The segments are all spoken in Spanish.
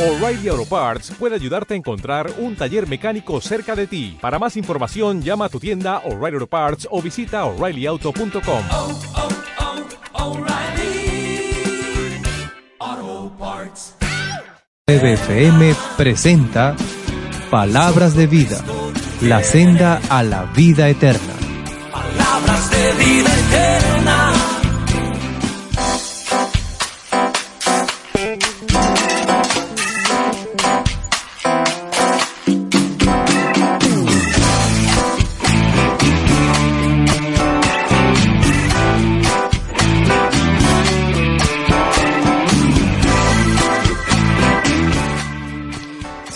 O'Reilly Auto Parts puede ayudarte a encontrar un taller mecánico cerca de ti. Para más información, llama a tu tienda O'Reilly Auto Parts o visita oreillyauto.com. oh, oh. FM presenta Palabras de Vida, la senda a la vida eterna. Palabras de vida eterna.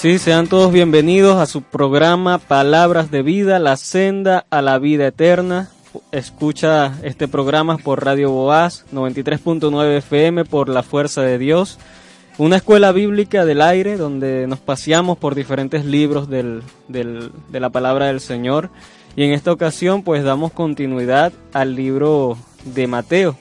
Sí, sean todos bienvenidos a su programa Palabras de Vida, la senda a la vida eterna. Escucha este programa por Radio Boaz 93.9 FM por la fuerza de Dios. Una escuela bíblica del aire donde nos paseamos por diferentes libros del, del- de la palabra del Señor. Y en esta ocasión pues damos continuidad al libro de Mateo.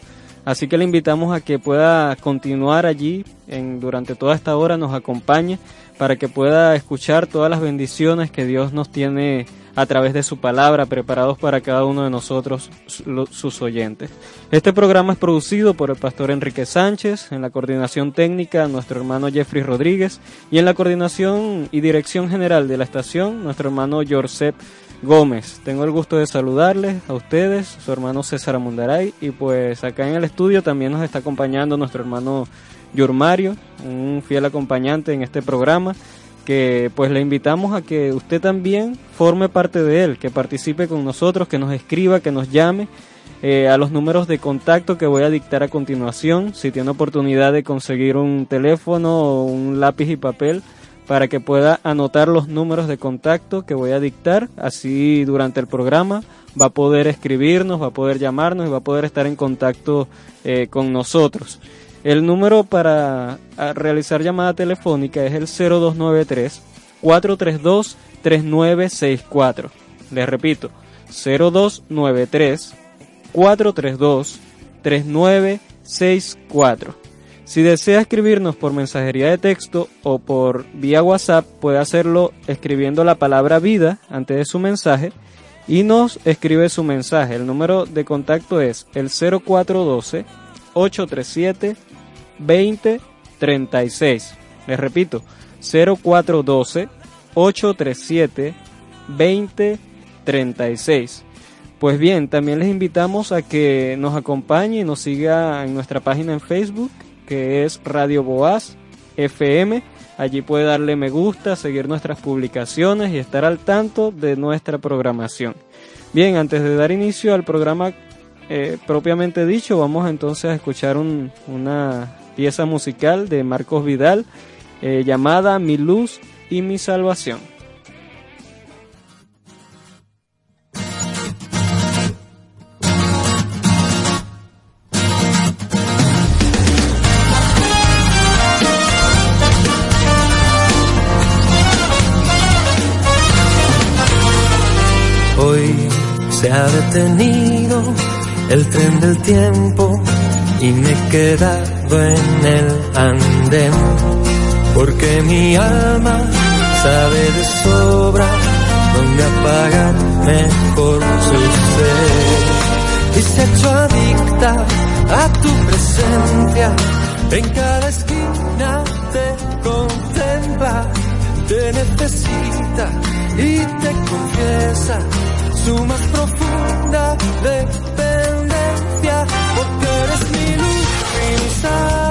Así que le invitamos a que pueda continuar allí en, durante toda esta hora, nos acompañe para que pueda escuchar todas las bendiciones que Dios nos tiene a través de su palabra, preparados para cada uno de nosotros, sus oyentes. Este programa es producido por el pastor Enrique Sánchez, en la coordinación técnica nuestro hermano Jeffrey Rodríguez y en la coordinación y dirección general de la estación nuestro hermano Jorcep Gómez. Tengo el gusto de saludarles a ustedes, su hermano César Amundaray, y pues acá en el estudio también nos está acompañando nuestro hermano Yurmario, un fiel acompañante en este programa, que pues le invitamos a que usted también forme parte de él, que participe con nosotros, que nos escriba, que nos llame eh, a los números de contacto que voy a dictar a continuación. Si tiene oportunidad de conseguir un teléfono un lápiz y papel para que pueda anotar los números de contacto que voy a dictar, así durante el programa va a poder escribirnos, va a poder llamarnos y va a poder estar en contacto eh, con nosotros. El número para realizar llamada telefónica es el 0293 432 3964. Les repito, 0293 432 3964. Si desea escribirnos por mensajería de texto o por vía WhatsApp, puede hacerlo escribiendo la palabra vida antes de su mensaje y nos escribe su mensaje. El número de contacto es el 0412 837 2036. Les repito, 0412 837 2036. Pues bien, también les invitamos a que nos acompañe y nos siga en nuestra página en Facebook, que es Radio Boaz FM. Allí puede darle me gusta, seguir nuestras publicaciones y estar al tanto de nuestra programación. Bien, antes de dar inicio al programa eh, propiamente dicho, vamos entonces a escuchar un- una pieza musical de Marcos Vidal eh, llamada Mi luz y mi salvación. Se ha detenido el tren del tiempo y me he quedado en el andén porque mi alma sabe de sobra dónde apagar mejor su sed y se ha hecho adicta a tu presencia en cada esquina te contempla te necesita y te confiesa su más profunda dependencia, porque eres mi luz mi salvación,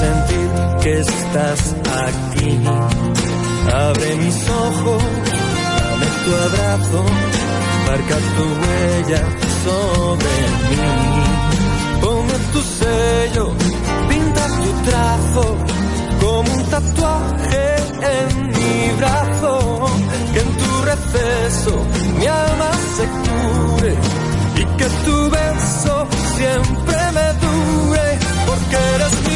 sentir que estás aquí. Abre mis ojos, dame tu abrazo, marca tu huella sobre mí. Ponme tu sello, pinta tu trazo, como un tatuaje en mi brazo. Que en tu receso mi alma se cure y que tu beso siempre me dure, porque eres mi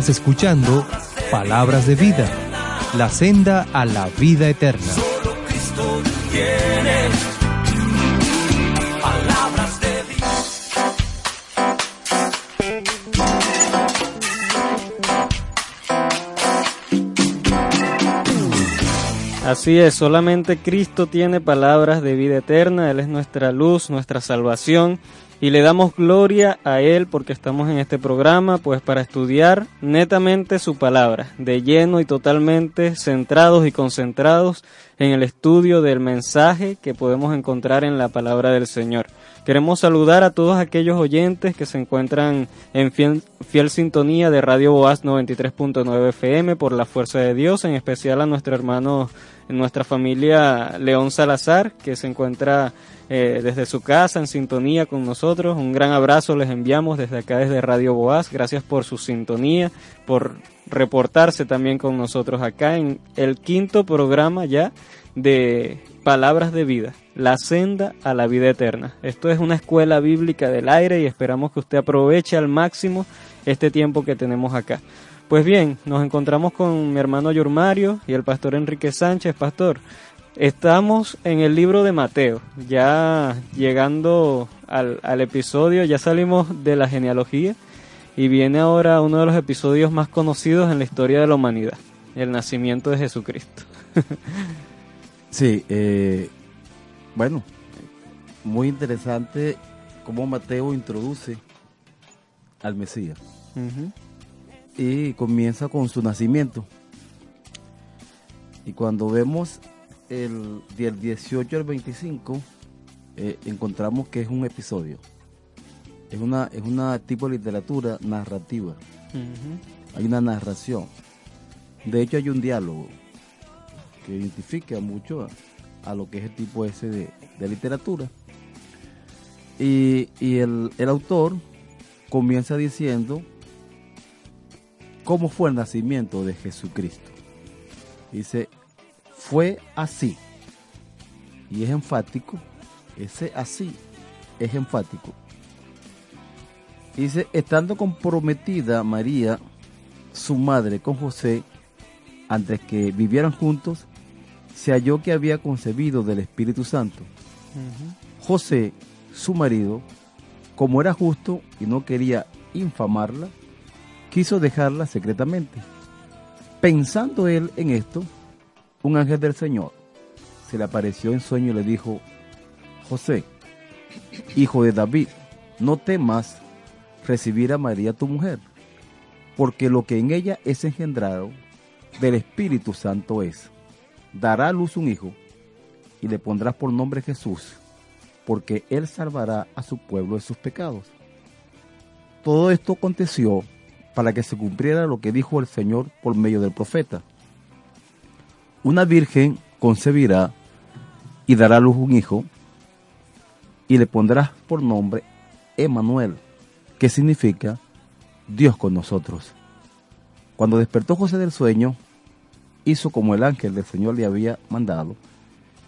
Estás escuchando Palabras de Vida, la senda a la vida eterna. Solo Cristo tiene palabras de vida. Así es, solamente Cristo tiene palabras de vida eterna, Él es nuestra luz, nuestra salvación, y le damos gloria a Él porque estamos en este programa, pues para estudiar netamente su palabra, de lleno y totalmente centrados y concentrados en el estudio del mensaje que podemos encontrar en la palabra del Señor. Queremos saludar a todos aquellos oyentes que se encuentran en fiel, fiel sintonía de Radio Boaz 93.9 FM por la fuerza de Dios, en especial a nuestro hermano, nuestra familia León Salazar, que se encuentra eh, desde su casa en sintonía con nosotros. Un gran abrazo les enviamos desde acá, desde Radio Boaz. Gracias por su sintonía, por reportarse también con nosotros acá en el quinto programa ya de Palabras de Vida, la senda a la vida eterna. Esto es una escuela bíblica del aire y esperamos que usted aproveche al máximo este tiempo que tenemos acá. Pues bien, nos encontramos con mi hermano Yormario y el pastor Enrique Sánchez. Pastor, estamos en el libro de Mateo, ya llegando al, al episodio, ya salimos de la genealogía y viene ahora uno de los episodios más conocidos en la historia de la humanidad, el nacimiento de Jesucristo. Sí, eh, bueno, muy interesante cómo Mateo introduce al Mesías. Y comienza con su nacimiento. Y cuando vemos el del 18 al 25, eh, encontramos que es un episodio. Es una, es una tipo de literatura narrativa. Hay una narración. De hecho, hay un diálogo que identifica mucho a, a lo que es el tipo ese de, de literatura. Y, y el, el autor comienza diciendo cómo fue el nacimiento de Jesucristo. Dice, fue así. Y es enfático. Ese así es enfático. Dice, estando comprometida María, su madre, con José, antes que vivieran juntos, se halló que había concebido del Espíritu Santo. José, su marido, como era justo y no quería infamarla, quiso dejarla secretamente. Pensando él en esto, un ángel del Señor se le apareció en sueño y le dijo, José, hijo de David, no temas recibir a María tu mujer, porque lo que en ella es engendrado del Espíritu Santo es, dará a luz un hijo y le pondrás por nombre Jesús, porque él salvará a su pueblo de sus pecados. Todo esto aconteció para que se cumpliera lo que dijo el Señor por medio del profeta. Una virgen concebirá y dará a luz un hijo y le pondrás por nombre Emanuel, que significa Dios con nosotros. Cuando despertó José del sueño, hizo como el ángel del Señor le había mandado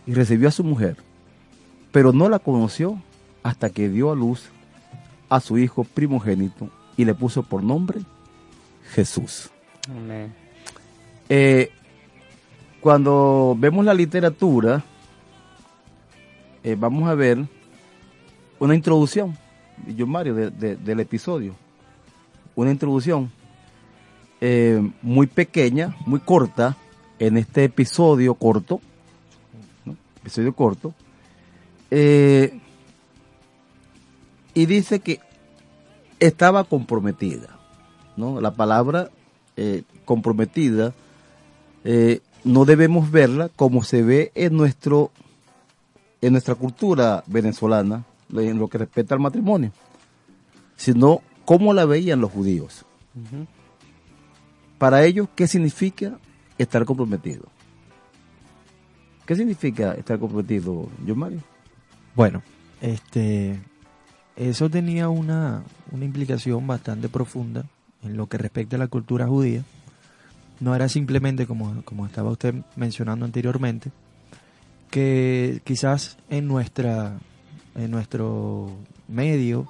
y recibió a su mujer, pero no la conoció hasta que dio a luz a su hijo primogénito y le puso por nombre Jesús. Amén. Eh, cuando vemos la literatura, eh, vamos a ver una introducción, yo Mario, de- de- del episodio. Una introducción eh, muy pequeña, muy corta, en este episodio corto, ¿no? episodio corto, eh, y dice que estaba comprometida, ¿no? La palabra eh, comprometida eh, no debemos verla como se ve en nuestro en nuestra cultura venezolana en lo que respecta al matrimonio, sino cómo la veían los judíos. Para ellos, ¿qué significa estar comprometido? ¿Qué significa estar comprometido, John Mario? Bueno, este, eso tenía una, una implicación bastante profunda en lo que respecta a la cultura judía. No era simplemente, como, como estaba usted mencionando anteriormente, que quizás en nuestra en nuestro medio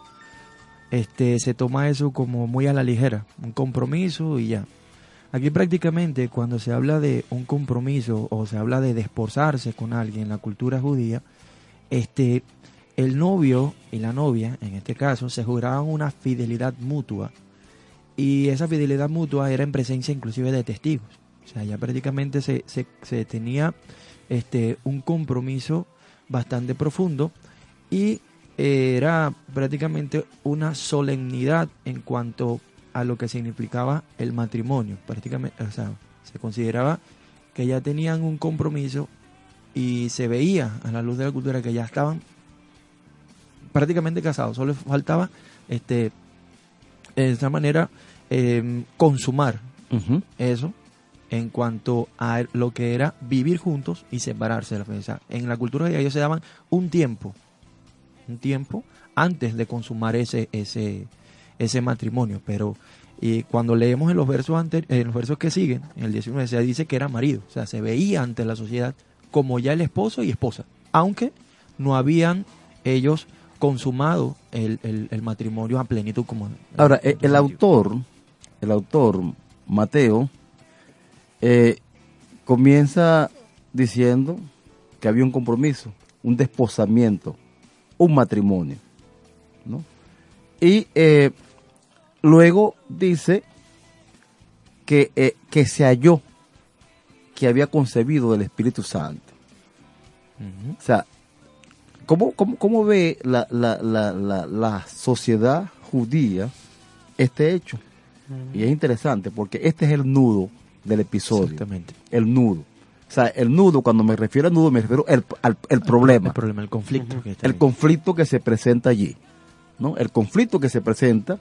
este se toma eso como muy a la ligera, un compromiso y ya. Aquí prácticamente cuando se habla de un compromiso o se habla de desposarse con alguien en la cultura judía, este el novio y la novia, en este caso, se juraban una fidelidad mutua y esa fidelidad mutua era en presencia inclusive de testigos. O sea, ya prácticamente se, se, tenía este, un compromiso bastante profundo y eh, era prácticamente una solemnidad en cuanto a lo que significaba el matrimonio. Prácticamente, o sea, se consideraba que ya tenían un compromiso y se veía a la luz de la cultura que ya estaban prácticamente casados. Solo faltaba, este, de esta manera, eh, consumar eso en cuanto a lo que era vivir juntos y separarse de la sea, en la cultura de ellos se daban un tiempo, un tiempo antes de consumar ese, ese, ese matrimonio. Pero y cuando leemos en los versos ante- en los versos que siguen, en el 19 se dice que era marido, o sea, se veía ante la sociedad como ya el esposo y esposa, aunque no habían ellos consumado el, el- el matrimonio a plenitud como Ahora, eh, el autor, el autor Mateo, eh, comienza diciendo que había un compromiso, un desposamiento, un matrimonio, ¿no? Y eh, luego dice que, eh, que se halló que había concebido del Espíritu Santo. O sea, ¿cómo, cómo, cómo ve la, la, la, la, sociedad judía este hecho? Y es interesante porque este es el nudo del episodio. Exactamente. El nudo. O sea, el nudo, cuando me refiero al nudo, me refiero al, al- el problema. El problema, el conflicto. que está el ahí. conflicto que se presenta allí. ¿no? El conflicto que se presenta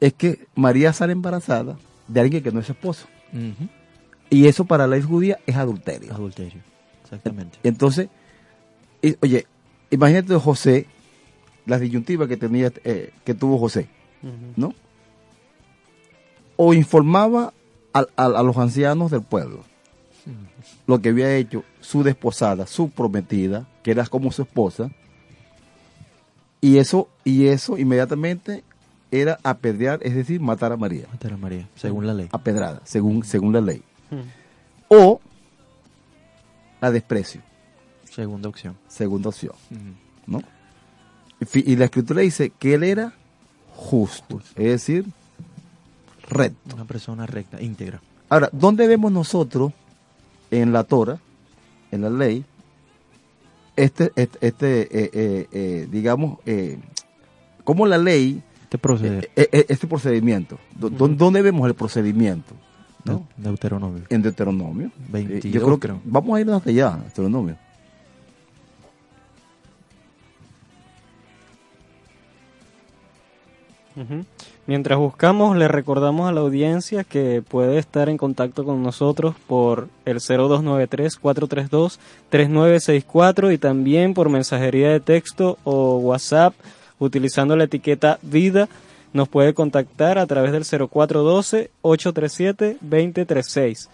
es que María sale embarazada de alguien que no es esposo. Y eso para la ley judía es adulterio. Adulterio. Exactamente. Entonces, y- oye, imagínate José, la disyuntiva que tenía, eh, que tuvo José. ¿no? O informaba a, los ancianos del pueblo lo que había hecho su desposada, su prometida, que era como su esposa, y eso, y eso inmediatamente era apedrear, es decir, matar a María, Matar a María, según la ley. apedrada, según, según la ley. O la desprecio, Segunda opción. segunda opción. ¿no? Y la escritura dice que él era justo, es decir, recto. Una persona recta, íntegra. Ahora, ¿dónde vemos nosotros en la Torah, en la ley, este, este, este, eh, eh, eh, digamos, cómo la ley, Este proceder. este procedimiento, Do- do- ¿dónde vemos el procedimiento? ¿no? de- Deuteronomio. En Deuteronomio. 22, yo creo que creo. vamos a irnos hasta allá, Deuteronomio. Mientras buscamos, le recordamos a la audiencia que puede estar en contacto con nosotros por el 0293-432-3964 y también por mensajería de texto o WhatsApp utilizando la etiqueta vida. Nos puede contactar a través del 0412-837-2036.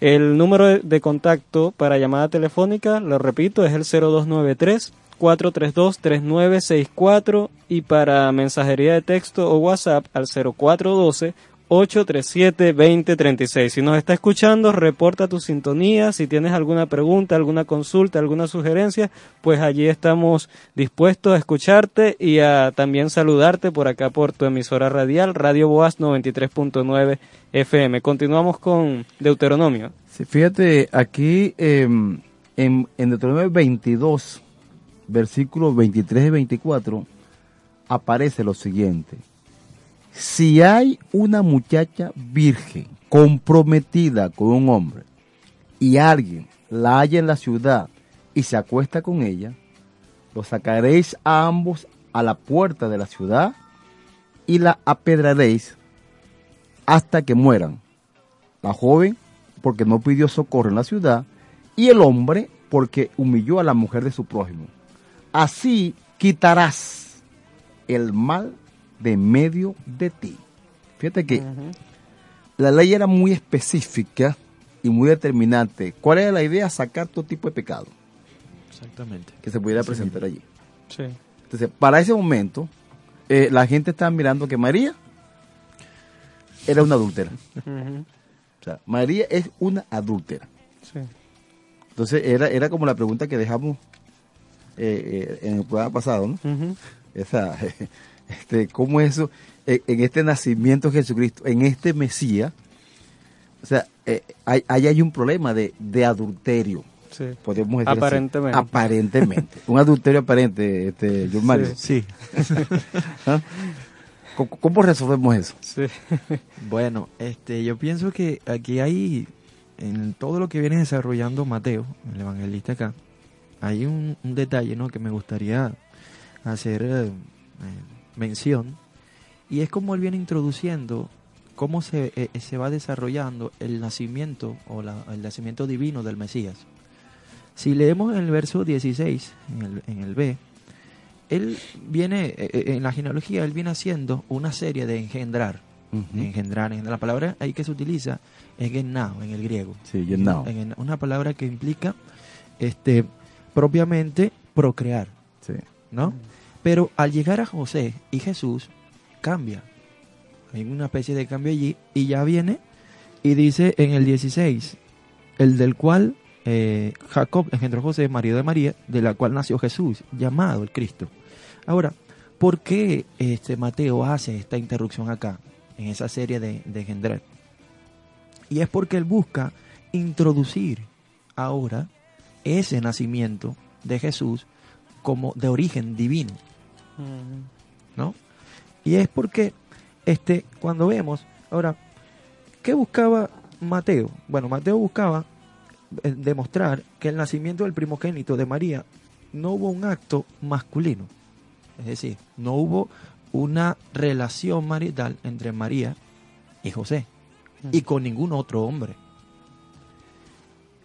El número de contacto para llamada telefónica, lo repito, es el 0293 432-3964 y para mensajería de texto o WhatsApp al 0412-837-2036. Si nos está escuchando, reporta tu sintonía. Si tienes alguna pregunta, alguna consulta, alguna sugerencia, pues allí estamos dispuestos a escucharte y a también saludarte por acá por tu emisora radial, Radio Boas 93.9 FM. Continuamos con Deuteronomio. Sí, fíjate, aquí eh, en, en Deuteronomio 22, versículos 23 y 24, aparece lo siguiente. Si hay una muchacha virgen comprometida con un hombre y alguien la halla en la ciudad y se acuesta con ella, lo sacaréis a ambos a la puerta de la ciudad y la apedraréis hasta que mueran. La joven porque no pidió socorro en la ciudad y el hombre porque humilló a la mujer de su prójimo. Así quitarás el mal de medio de ti. Fíjate que la ley era muy específica y muy determinante. ¿Cuál era la idea? Sacar todo tipo de pecado Exactamente. que se pudiera presentar allí. Sí. Entonces, para ese momento, eh, la gente estaba mirando que María era una adúltera. O sea, María es una adúltera. Sí. Entonces, era, era como la pregunta que dejamos eh, eh, en el programa pasado, ¿no? Ujú. Esa, este, ¿Cómo eso, en, en este nacimiento de Jesucristo, en este Mesías, o sea, eh, ahí hay un problema de, de adulterio, Sí. podemos decir así. Aparentemente. Aparentemente. un adulterio aparente, este, John Mario. Sí. ¿Ah? ¿Cómo, cómo resolvemos eso? Sí. Bueno, este, yo pienso que aquí hay, en todo lo que viene desarrollando Mateo, el evangelista acá, hay un, un detalle ¿no? que me gustaría hacer eh, eh, mención, y es como él viene introduciendo cómo se, eh, se va desarrollando el nacimiento o la- el nacimiento divino del Mesías. Si leemos en el verso 16, en el, en el B, él viene, eh, en la genealogía, él viene haciendo una serie de engendrar engendrar. En la palabra ahí que se utiliza es gennao en el griego. Sí. En- en una palabra que implica este propiamente procrear, Sí. ¿no? Pero al llegar a José y Jesús cambia. Hay una especie de cambio allí y ya viene y dice en el 16, el del cual eh, Jacob engendró a José, marido de María, de la cual nació Jesús, llamado el Cristo. Ahora, ¿por qué este Mateo hace esta interrupción acá, en esa serie de, de engendrar? Y es porque él busca introducir ahora ese nacimiento de Jesús como de origen divino. ¿no? Y es porque este cuando vemos, ahora, ¿qué buscaba Mateo? Bueno, Mateo buscaba eh, demostrar que el nacimiento del primogénito de María no hubo un acto masculino. Es decir, no hubo una relación marital entre María y José y con ningún otro hombre.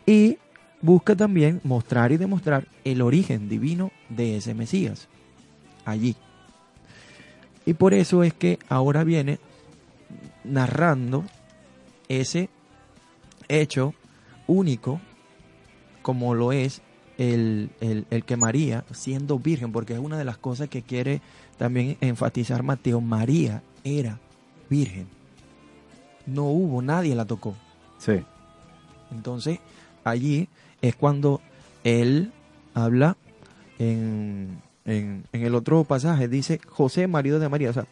Y busca también mostrar y demostrar el origen divino de ese Mesías allí. Y por eso es que ahora viene narrando ese hecho único como lo es el, el- el que María, siendo virgen, porque es una de las cosas que quiere también enfatizar Mateo, María era virgen. No hubo, nadie la tocó. Sí. Entonces, allí es cuando él habla en, en- en el otro pasaje, dice José, marido de María. O sea,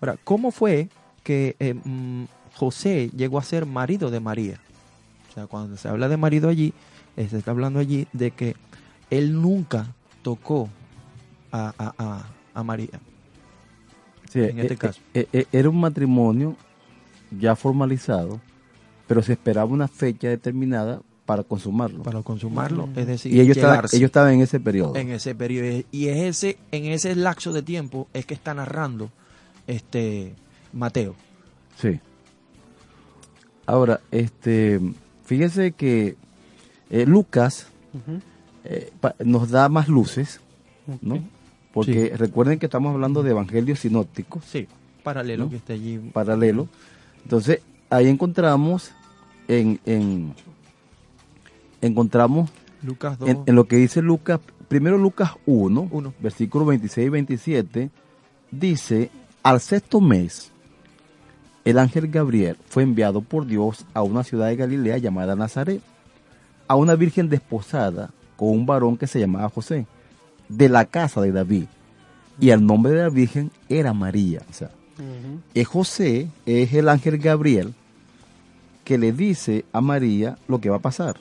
ahora, ¿cómo fue que eh, mm, José llegó a ser marido de María? O sea, cuando se habla de marido allí, eh, se está hablando allí de que él nunca tocó a, a, a, a María. Sí, En este eh, caso. eh, era un matrimonio ya formalizado, pero se esperaba una fecha determinada para consumarlo. para consumarlo, es decir, y ellos estaban, ellos estaban en ese periodo. en ese periodo. Y es ese, en ese lapso de tiempo es que está narrando este Mateo. Sí. Ahora, este, fíjese que eh, Lucas eh, pa- nos da más luces, ¿no? Porque recuerden que estamos hablando de evangelios sinópticos Sí, paralelo ¿No? que está allí. paralelo. Entonces, ahí encontramos en, en- encontramos Lucas 2. en, en lo que dice Lucas, primero Lucas 1, Uno. versículos 26 y 27, dice, al sexto mes, el ángel Gabriel fue enviado por Dios a una ciudad de Galilea llamada Nazaret, a una virgen desposada con un varón que se llamaba José, de la casa de David. Y el nombre de la virgen era María. O sea, es José, es el ángel Gabriel, que le dice a María lo que va a pasar,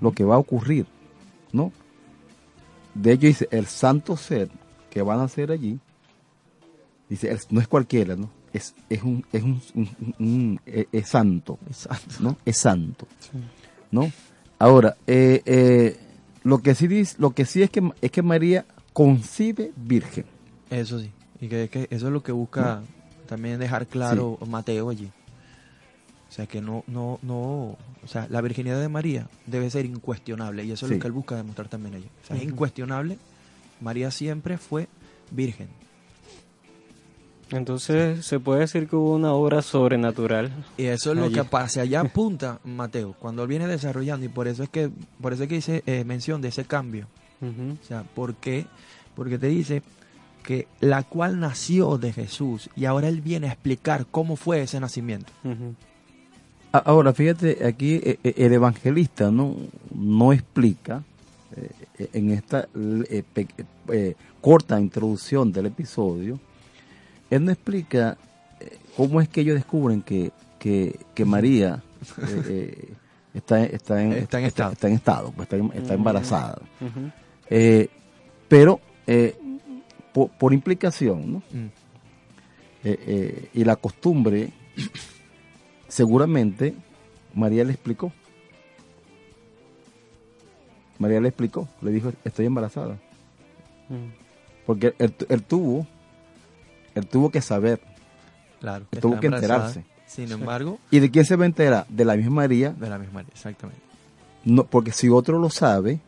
lo que va a ocurrir, ¿no? De hecho dice, el santo ser que van a hacer allí, dice, no es cualquiera, ¿no? Es, es un, es un, un- un- un- es, es santo. ¿no? Es santo, ¿no? Ahora, eh, eh, lo que sí dice, lo que sí es que es que María concibe virgen. Eso sí. Y que, que eso es lo que busca también dejar claro Mateo allí. O sea, que no, no, no, o sea, la virginidad de María debe ser incuestionable y eso es Sí. lo que él busca demostrar también allí. O sea, es incuestionable. María siempre fue virgen. Entonces se puede decir que hubo una obra sobrenatural. Y eso es lo que hacia allá apunta Mateo cuando él viene desarrollando y por eso es que por eso es que dice eh, mención de ese cambio. O sea, ¿por qué? Porque te dice que la cual nació de Jesús y ahora él viene a explicar cómo fue ese nacimiento. A- Ahora, fíjate, aquí eh, eh, el evangelista no, no explica eh, en esta eh, pe- eh, corta introducción del episodio, él no explica cómo es que ellos descubren que, que, que María está, está, en, Está en estado. está en estado, pues, está, embarazada. Ujú. Eh, pero eh, por, por implicación, ¿no? Mm. Y la costumbre, seguramente María le explicó. María le explicó, le dijo, estoy embarazada. Mm. Porque él, él tuvo, él tuvo que saber. Claro. Que tuvo que enterarse. Sin embargo, ¿Y de quién se va a enterar? De la misma María. de la misma, exactamente. No, porque si otro lo sabe,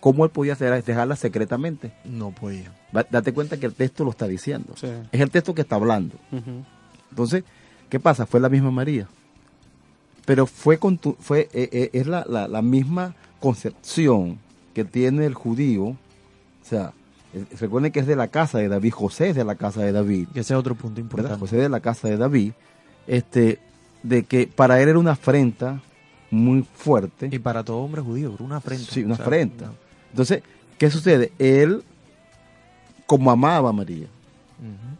¿cómo él podía hacer, dejarla secretamente? No podía. Date cuenta que el texto lo está diciendo. Sí. Es el texto que está hablando. Entonces, ¿qué pasa? Fue la misma María. Pero fue, con tu- fue eh, eh, es la, la- la misma concepción que tiene el judío. O sea, eh, recuerden que es de la casa de David, José es de la casa de David, Que ese es otro punto ¿verdad? importante. José es de la casa de David, este, de que para él era una afrenta muy fuerte. Y para todo hombre judío, una afrenta. Sí, una O sea, afrenta. no. Entonces, ¿qué sucede? Él, como amaba a María, Ujú.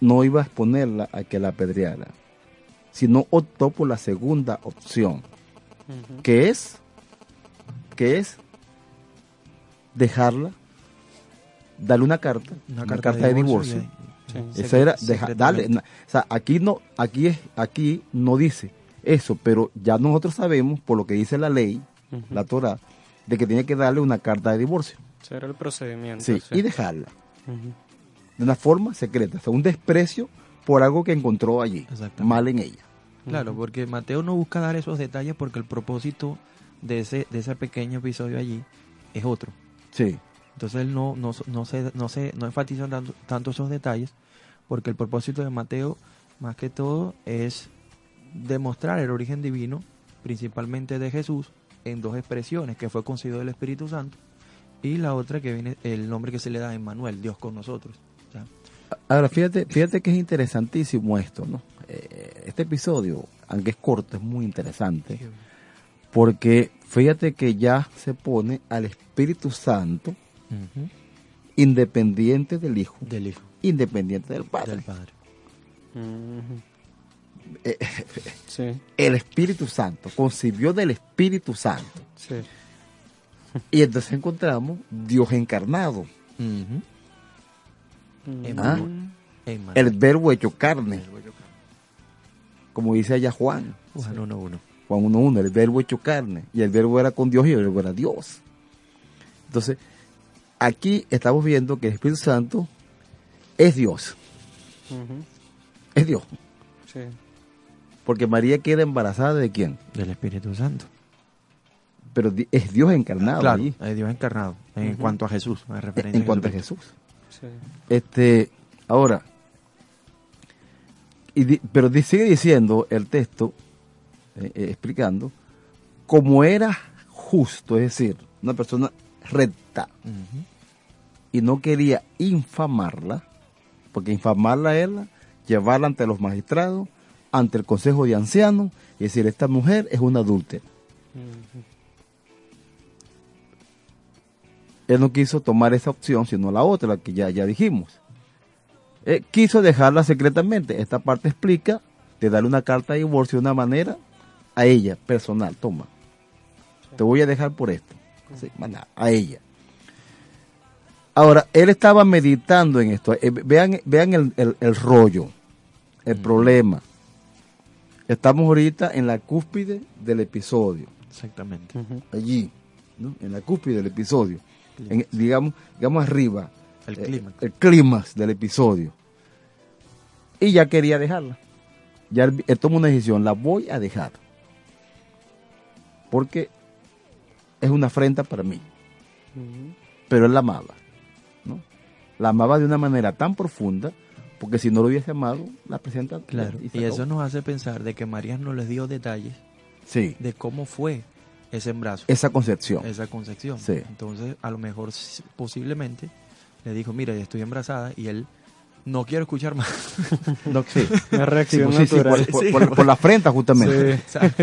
No iba a exponerla a que la apedreara, sino optó por la segunda opción, que es, que es dejarla, darle una carta, una, carta, de divorcio. y- Sí. Eso era deja- na- o sea, aquí no, aquí es, aquí no dice eso, pero ya nosotros sabemos por lo que dice la ley, la Torah, de que tiene que darle una carta de divorcio, Ese era el procedimiento. sí, sí. y dejarla. De una forma secreta, o sea, un desprecio por algo que encontró allí, mal en ella. Claro, porque Mateo no busca dar esos detalles porque el propósito de ese, de ese pequeño episodio allí es otro. Sí. Entonces él no, no, no, se, no, se, no enfatiza tanto, tanto esos detalles porque el propósito de Mateo, más que todo, es demostrar el origen divino, principalmente de Jesús, en dos expresiones, que fue concedido del Espíritu Santo, y la otra que viene, el nombre que se le da a Emmanuel, Dios con nosotros. Ahora, fíjate, fíjate que es interesantísimo esto, ¿no? Eh, este episodio, aunque es corto, es muy interesante, porque fíjate que ya se pone al Espíritu Santo independiente del Hijo, del Hijo, independiente del Padre. del Padre. Eh, Sí, el Espíritu Santo, concibió del Espíritu Santo. sí. Y entonces encontramos Dios encarnado. Mm. Emmanuel. el verbo hecho carne, como dice allá Juan, Juan 1.1. Juan 1.1, el verbo hecho carne, y el verbo era con Dios y el verbo era Dios. Entonces, aquí estamos viendo que el Espíritu Santo es Dios, es Dios, Sí. porque María queda embarazada de quién, Del Espíritu Santo. pero es Dios encarnado claro, allí, es Dios encarnado. En cuanto a Jesús, en referencia en cuanto a. Jesús. Sí. Este, ahora, y di- pero sigue diciendo el texto, eh, eh, explicando, como era justo, es decir, una persona recta, y no quería infamarla, porque infamarla era llevarla ante los magistrados, ante el consejo de ancianos, y decir, esta mujer es una adúltera. Él no quiso tomar esa opción, sino la otra, la que ya, ya dijimos. Él quiso dejarla secretamente. Esta parte explica de darle una carta de divorcio de una manera a ella, personal. Toma, te voy a dejar por esto. Sí, a ella. Ahora, él estaba meditando en esto. Eh, vean vean el, el- el rollo, el problema. Estamos ahorita en la cúspide del episodio Exactamente. Allí, ¿no? en la cúspide del episodio, en- digamos, digamos arriba, El eh, clímax. el clímax del episodio. Y ya quería dejarla. Ya él, él tomó una decisión, la voy a dejar. Porque es una afrenta para mí. Pero él la amaba. ¿no? La amaba de una manera tan profunda, porque si no lo hubiese amado, la presenta. Claro. Y eso nos hace pensar de que María no les dio detalles Sí, de cómo fue ese embarazo, esa concepción. esa concepción. Sí. Entonces, a lo mejor posiblemente le dijo, mira, ya estoy embarazada y él no quiero escuchar más. No, sí. Una reacción sí, sí, natural. por, por- Sí. por- por la afrenta, justamente. O sea,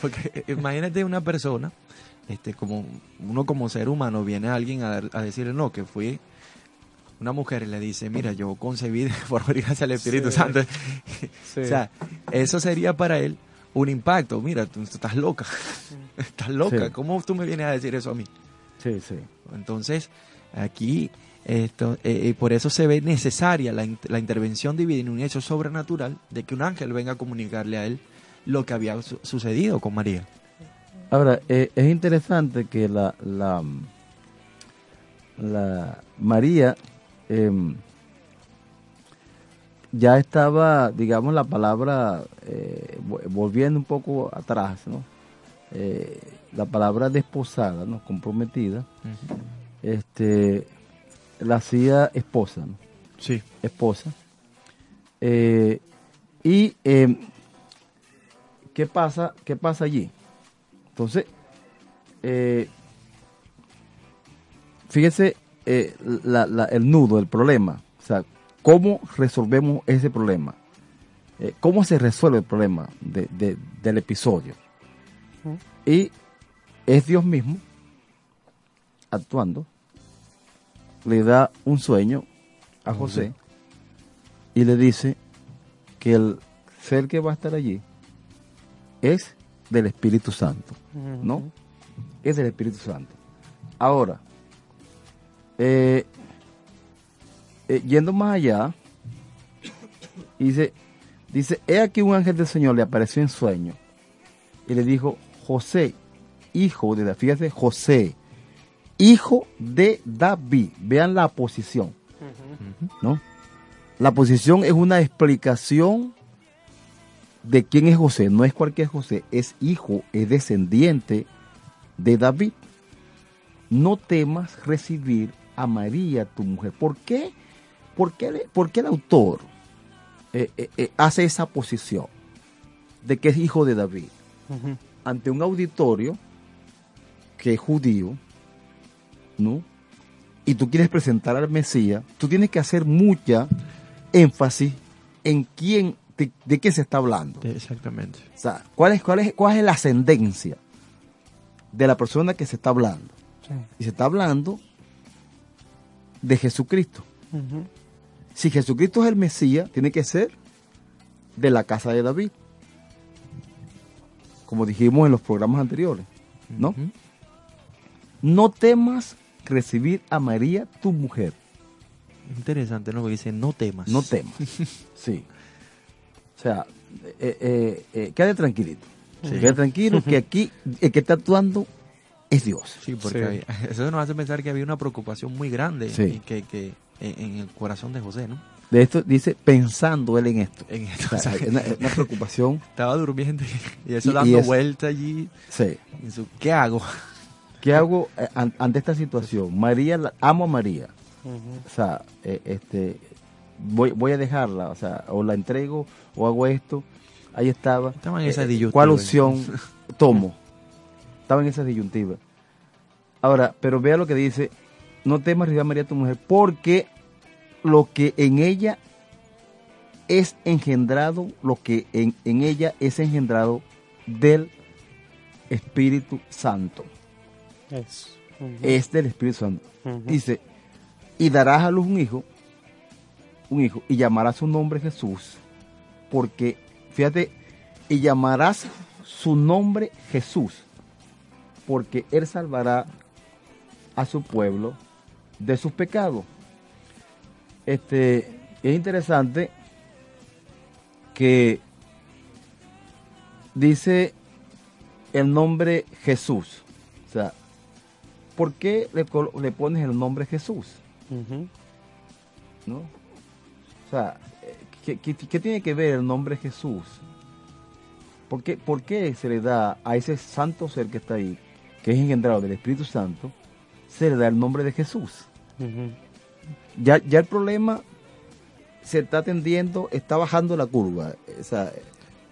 porque eh, imagínate una persona, este, como uno como ser humano viene a alguien a, dar- a decirle no, que fui una mujer y le dice, mira, yo concebí de forma gracias al Espíritu Sí. Santo. Sí. O sea, eso sería para él un impacto. Mira, tú, tú estás loca, estás loca. Sí. ¿Cómo tú me vienes a decir eso a mí? Sí, sí. Entonces, aquí, esto, eh, eh, por eso se ve necesaria la, la intervención divina en un hecho sobrenatural de que un ángel venga a comunicarle a él lo que había su- sucedido con María. Ahora, eh, es interesante que la, la, la María em, ya estaba, digamos, la palabra, eh, vo- volviendo un poco atrás, ¿no? Eh, la palabra desposada, ¿no? Comprometida, este, la hacía esposa, ¿no? Sí. esposa. Eh, y eh, ¿qué pasa? ¿Qué pasa allí? Entonces, eh, fíjese eh, la- la- el nudo, el problema. O sea, ¿cómo resolvemos ese problema? Eh, ¿Cómo se resuelve el problema de- de- del episodio? Y es Dios mismo actuando, le da un sueño a José y le dice que el ser que va a estar allí es del Espíritu Santo, ¿no? Es del Espíritu Santo. Ahora, eh, eh, yendo más allá, dice, dice, he aquí un ángel del Señor le apareció en sueño y le dijo, José, hijo de David, fíjate, José, hijo de David, vean la posición, ¿no? La posición es una explicación de quién es José, no es cualquier José, es hijo, es descendiente de David. No temas recibir a María, tu mujer. ¿Por qué? ¿Por qué, por qué el autor eh, eh, eh, hace esa posición de que es hijo de David? Ante un auditorio que es judío, ¿no? Y tú quieres presentar al Mesías, tú tienes que hacer mucha énfasis en quién, de, de qué se está hablando. Exactamente. O sea, ¿cuál es, cuál, es, ¿cuál es la ascendencia de la persona que se está hablando? Sí. Y se está hablando de Jesucristo. Si Jesucristo es el Mesías, tiene que ser de la casa de David. Como dijimos en los programas anteriores, ¿no? No temas recibir a María, tu mujer. Interesante, ¿no? Porque dice, no temas. No temas. sí. O sea, eh, eh, eh, quédate tranquilito. Quédate tranquilo que aquí el que está actuando es Dios. Sí, porque Sí. eso nos hace pensar que había una preocupación muy grande Sí. y que, que en, en el corazón de José, ¿no? De esto dice pensando él en esto. En esto, O sea, una, preocupación. estaba durmiendo y, y eso Y- y dando es- vuelta allí. Sí. y su, ¿Qué hago? ¿Qué hago eh, an- ante esta situación? María, amo a María. O sea, eh, este, voy, voy a dejarla, o sea, o la entrego o hago esto. Ahí estaba. Estaba en esa Eh, disyuntiva. ¿Cuál opción tomo? Estaba en esa disyuntiva. Ahora, pero vea lo que dice, no temas a María tu mujer, porque lo que en ella es engendrado, lo que en, en ella es engendrado del Espíritu Santo. Es. Del Espíritu Santo. Dice, y darás a luz un hijo, un hijo, y llamarás su nombre Jesús, porque, fíjate, y llamarás su nombre Jesús, porque él salvará a su pueblo de sus pecados. Este, es interesante que dice el nombre Jesús. O sea, ¿por qué le, pones el nombre Jesús? ¿No? O sea, ¿qué, qué- qué tiene que ver el nombre Jesús? ¿Por qué, por qué se le da a ese santo ser que está ahí, que es engendrado del Espíritu Santo, se le da el nombre de Jesús? Ujú. Ya, ya el problema se está atendiendo, está bajando la curva. O sea,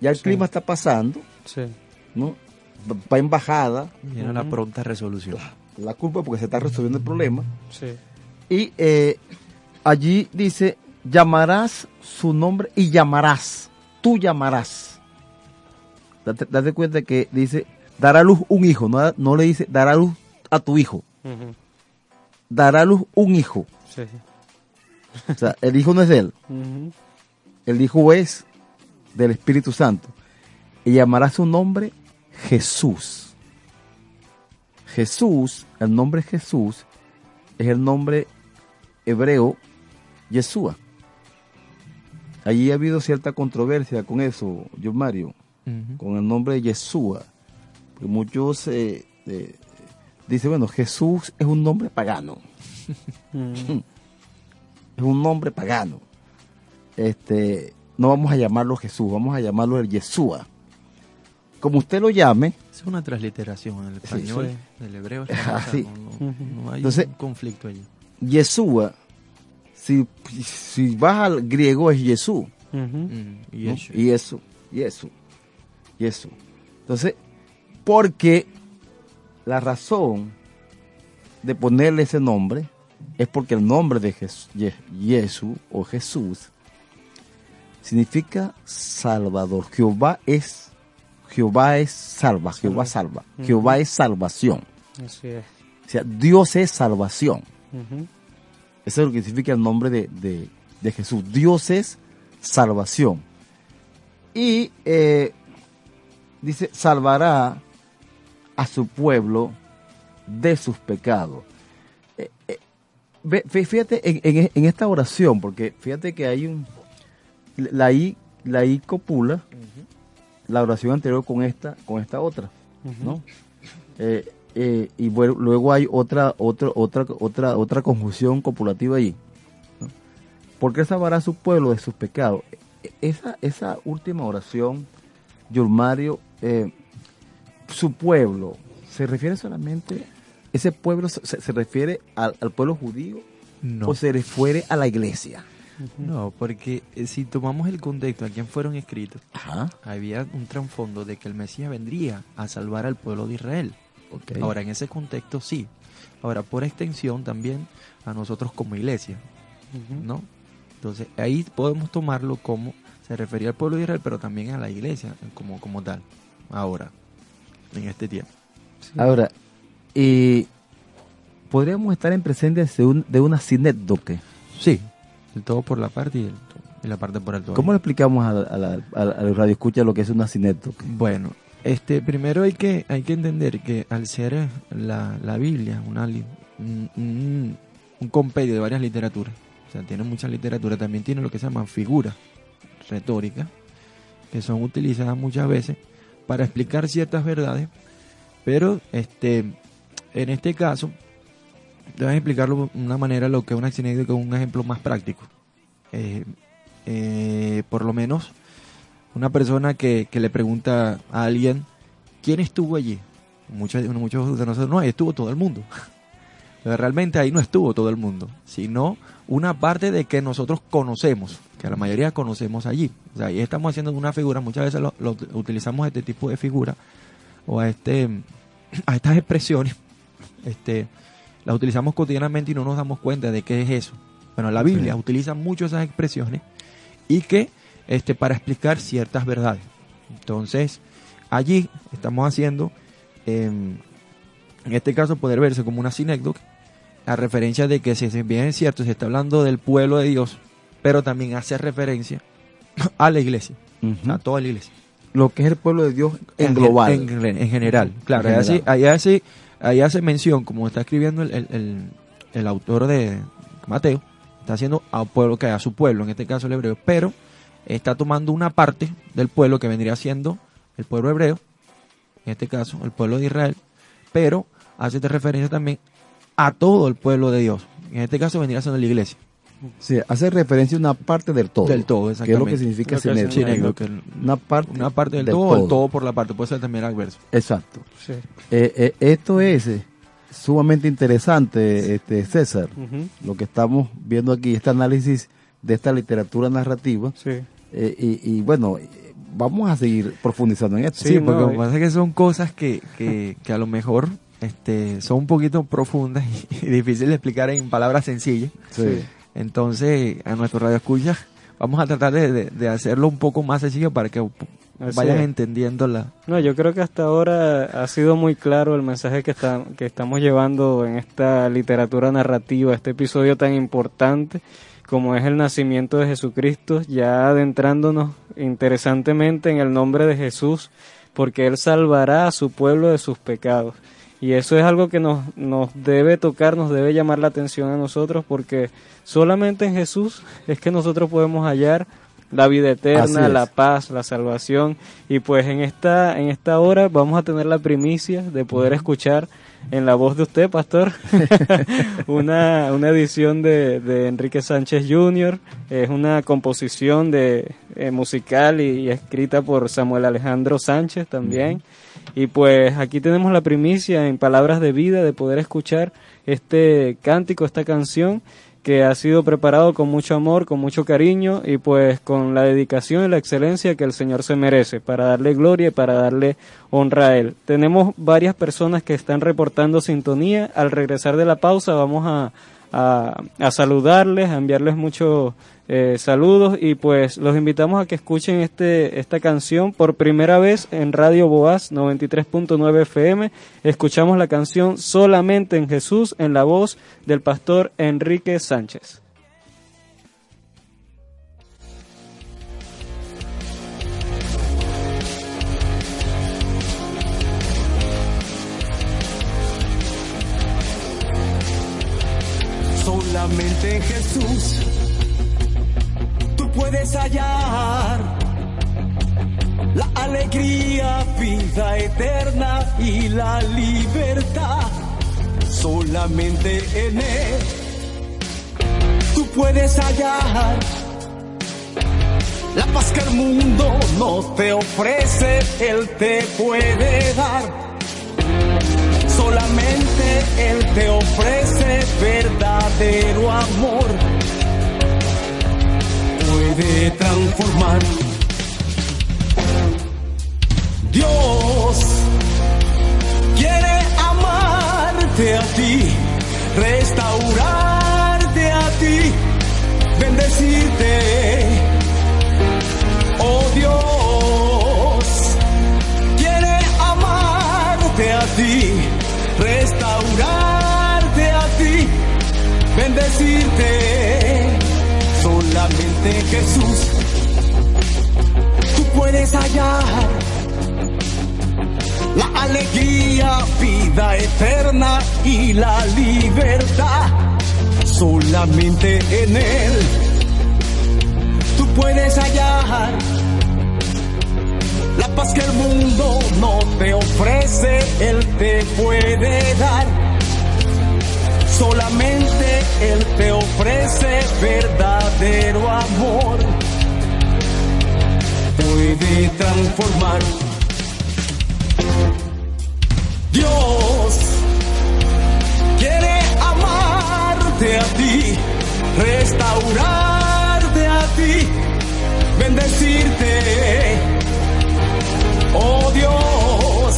ya el Sí. clima está pasando, Sí. ¿no? Va en bajada Viene la pronta resolución. la culpa porque se está resolviendo el problema. Sí. Y eh, allí dice, llamarás su nombre y llamarás, tú llamarás. Date, date cuenta que dice, dará luz un hijo, no, no le dice, dará luz a tu hijo, Ujú. dará a luz un hijo. Sí. O sea, el hijo no es de él, el hijo es del Espíritu Santo. Y llamará su nombre Jesús. Jesús, el nombre Jesús, es el nombre hebreo Yeshua. Allí ha habido cierta controversia con eso, yo Mario, con el nombre de Yeshua. Porque muchos eh, eh, dicen, bueno, Jesús es un nombre pagano. Es un nombre pagano. Este, no vamos a llamarlo Jesús, vamos a llamarlo el Yeshua. Como usted lo llame, Es una transliteración en el Sí, español, sí. del hebreo. es Ah, sí. no, no- Ujú. no hay Entonces- un conflicto allí. Yeshua, si, si vas al griego es Jesús. Mm, y ¿no? eso. Y eso, y eso, y eso. Entonces, porque la razón de ponerle ese nombre es porque el nombre de Jesús o Jesús significa Salvador. Jehová es Jehová es salva, Jehová salva. Jehová es salvación. Así es. O sea, Dios es salvación. Eso es lo que significa el nombre de, de- de Jesús. Dios es salvación. Y eh, dice, salvará a su pueblo de sus pecados. Fíjate en, en- en esta oración, porque fíjate que hay un... La I, la I copula la oración anterior con esta, con esta otra, ¿no? Eh, eh, y bueno, luego hay otra, otra, otra, otra, otra conjunción copulativa ahí. ¿no? Porque salvará a su pueblo de sus pecados. E- Esa, esa última oración, Yulmario, eh, su pueblo, ¿se refiere solamente, ese pueblo se, se refiere al, al pueblo judío No. o se refiere a la iglesia? No, porque eh, si tomamos el contexto a quién fueron escritos, Ajá, había un trasfondo de que el Mesías vendría a salvar al pueblo de Israel. Ahora, en ese contexto sí. Ahora, por extensión también a nosotros como iglesia. ¿no? Entonces, ahí podemos tomarlo como se refería al pueblo de Israel, pero también a la iglesia como, como tal, ahora, en este tiempo. Ahora, y podríamos estar en presencia de, un- de una sinécdoque. Sí, el todo por la parte y, el- y la parte por el todo. ¿Cómo le explicamos a, a la- a a los radioescuchas lo que es una sinécdoque? Bueno, Este, primero hay que, hay que entender que al ser eh, la, la Biblia una, un, un- un compendio de varias literaturas, o sea, tiene muchas literaturas, también tiene lo que se llaman figuras retóricas, que son utilizadas muchas veces para explicar ciertas verdades, pero este, en este caso, debes explicarlo de una manera lo que es un accidente con un ejemplo más práctico. Eh, eh, por lo menos, una persona que, le pregunta a alguien, ¿quién estuvo allí? Muchos, muchos de nosotros, no, ahí estuvo todo el mundo. Pero realmente ahí no estuvo todo el mundo, sino una parte de que nosotros conocemos, que la mayoría conocemos allí. O sea, ahí estamos haciendo una figura, muchas veces lo utilizamos este tipo de figura o a este a estas expresiones, este las utilizamos cotidianamente y no nos damos cuenta de qué es eso. Bueno, la Biblia utiliza mucho esas expresiones y que este para explicar ciertas verdades. Entonces, allí estamos haciendo em, en este caso poder verse como una sinécdoque a referencia de que si bien es cierto se está hablando del pueblo de Dios, pero también hace referencia a la iglesia, a toda la iglesia. Lo que es el pueblo de Dios en, global. En, en general, claro. En ahí, hace, general. ahí, hace, ahí hace mención, como está escribiendo el, el, el- autor de Mateo, está haciendo a pueblo que a su pueblo, en este caso el hebreo, pero está tomando una parte del pueblo que vendría siendo el pueblo hebreo, en este caso el pueblo de Israel, pero hace referencia también a todo el pueblo de Dios. En este caso vendría siendo la iglesia. Sí, hace referencia a una parte del todo. Del todo, Que es lo exactamente. que significa que- Una parte, Una parte del, todo, el todo por la parte, puede ser también adverso. Exacto. Sí. Eh, eh, esto es eh, sumamente interesante, este César, lo que estamos viendo aquí, este análisis de esta literatura narrativa. Sí. Eh, y, y bueno, vamos a seguir profundizando en esto. Sí, Sí, porque no, lo que y- pasa es que son cosas que, que, que a lo mejor este, son un poquito profundas y, difíciles de explicar en palabras sencillas. Sí. Entonces, a nuestro radio escucha, vamos a tratar de, de- de hacerlo un poco más sencillo para que Así vayan es. entendiendo la... No, yo creo que hasta ahora ha sido muy claro el mensaje que, está, que estamos llevando en esta literatura narrativa, este episodio tan importante como es el nacimiento de Jesucristo, ya adentrándonos interesantemente en el nombre de Jesús, porque Él salvará a su pueblo de sus pecados. Y eso es algo que nos, nos debe tocar, nos debe llamar la atención a nosotros, porque solamente en Jesús es que nosotros podemos hallar la vida eterna, la paz, la salvación. Y pues en esta, en esta hora vamos a tener la primicia de poder escuchar en la voz de usted, pastor, una, una edición de, de Enrique Sánchez Jr. Es una composición de eh, musical y, y escrita por Samuel Alejandro Sánchez también. Y pues aquí tenemos la primicia en palabras de vida de poder escuchar este cántico, esta canción que ha sido preparado con mucho amor, con mucho cariño y pues con la dedicación y la excelencia que el Señor se merece para darle gloria y para darle honra a Él. Tenemos varias personas que están reportando sintonía. Al regresar de la pausa vamos a, a, saludarles, a enviarles muchos eh, saludos y pues los invitamos a que escuchen este, esta canción por primera vez en Radio Boaz 93.9 FM. Escuchamos la canción Solamente en Jesús en la voz del pastor Enrique Sánchez. Solamente en Jesús tú puedes hallar la alegría, vida eterna y la libertad. Solamente en Él tú puedes hallar la paz que el mundo no te ofrece, Él te puede dar. Solamente Él te ofrece verdadero amor. Puede transformar. Dios quiere amarte a ti, restaurarte a ti, bendecirte. Oh Dios quiere amarte a ti, restaurarte a ti, bendecirte. Solamente Jesús, tú puedes hallar la alegría, vida eterna y la libertad. Solamente en Él tú puedes hallar la paz que el mundo no te ofrece, Él te puede dar. Solamente Él te ofrece verdadero amor. Puede transformar. Dios quiere amarte a ti, restaurarte a ti, bendecirte. Oh Dios,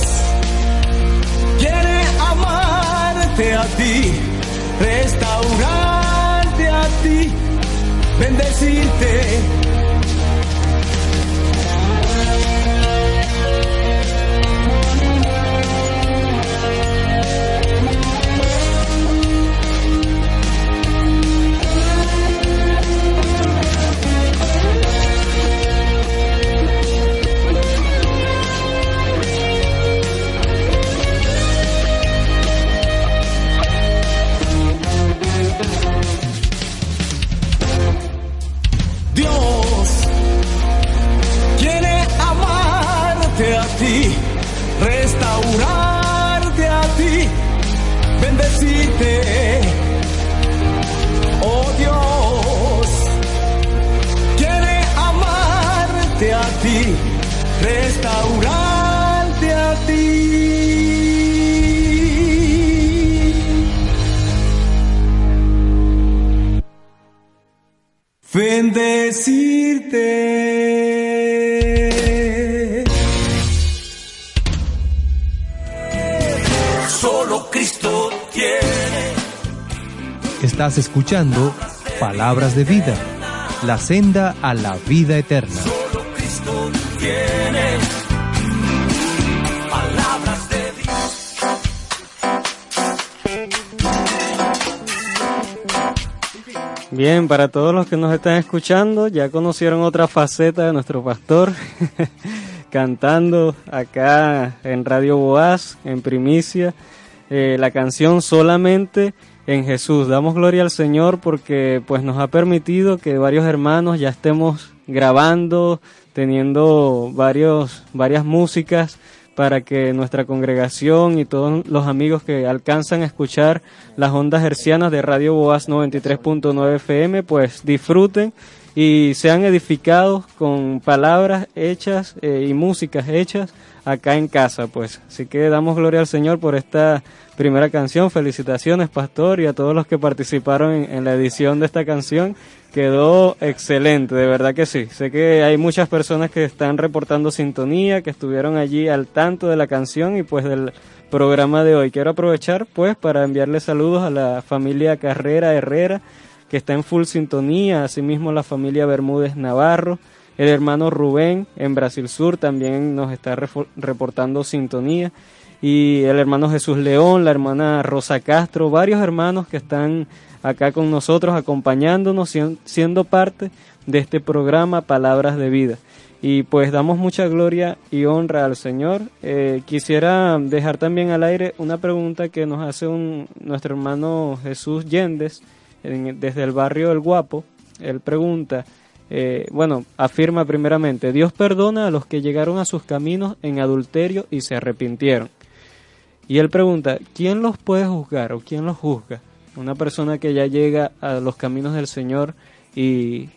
quiere amarte a ti, restaurarte a ti, bendecirte. Estás escuchando Palabras de Vida, la senda a la vida eterna. Solo Cristo tiene. Palabras de vida. Bien, para todos los que nos están escuchando, ya conocieron otra faceta de nuestro pastor, cantando acá en Radio Boaz, en primicia, eh, la canción Solamente en Jesús. Damos gloria al Señor porque pues nos ha permitido que varios hermanos ya estemos grabando, teniendo varios, varias músicas para que nuestra congregación y todos los amigos que alcanzan a escuchar las ondas hercianas de Radio Boaz 93.9 FM pues disfruten y sean edificados con palabras hechas eh, y músicas hechas acá en casa pues así que damos gloria al Señor por esta primera canción felicitaciones pastor y a todos los que participaron en, la edición de esta canción quedó excelente, de verdad que sí. Sé que hay muchas personas que están reportando sintonía, que estuvieron allí al tanto de la canción y pues del programa de hoy. Quiero aprovechar pues para enviarle saludos a la familia Carrera Herrera, que está en full sintonía, asimismo la familia Bermúdez Navarro, el hermano Rubén en Brasil Sur también nos está reportando sintonía y el hermano Jesús León, la hermana Rosa Castro, varios hermanos que están acá con nosotros acompañándonos, sien- siendo parte de este programa Palabras de Vida. Y pues damos mucha gloria y honra al Señor. Eh, quisiera dejar también al aire una pregunta que nos hace un, nuestro hermano Jesús Yendes desde el barrio El Guapo. Él pregunta, eh, bueno, afirma primeramente, Dios perdona a los que llegaron a sus caminos en adulterio y se arrepintieron. Y él pregunta, ¿quién los puede juzgar o quién los juzga? Una persona que ya llega a los caminos del Señor y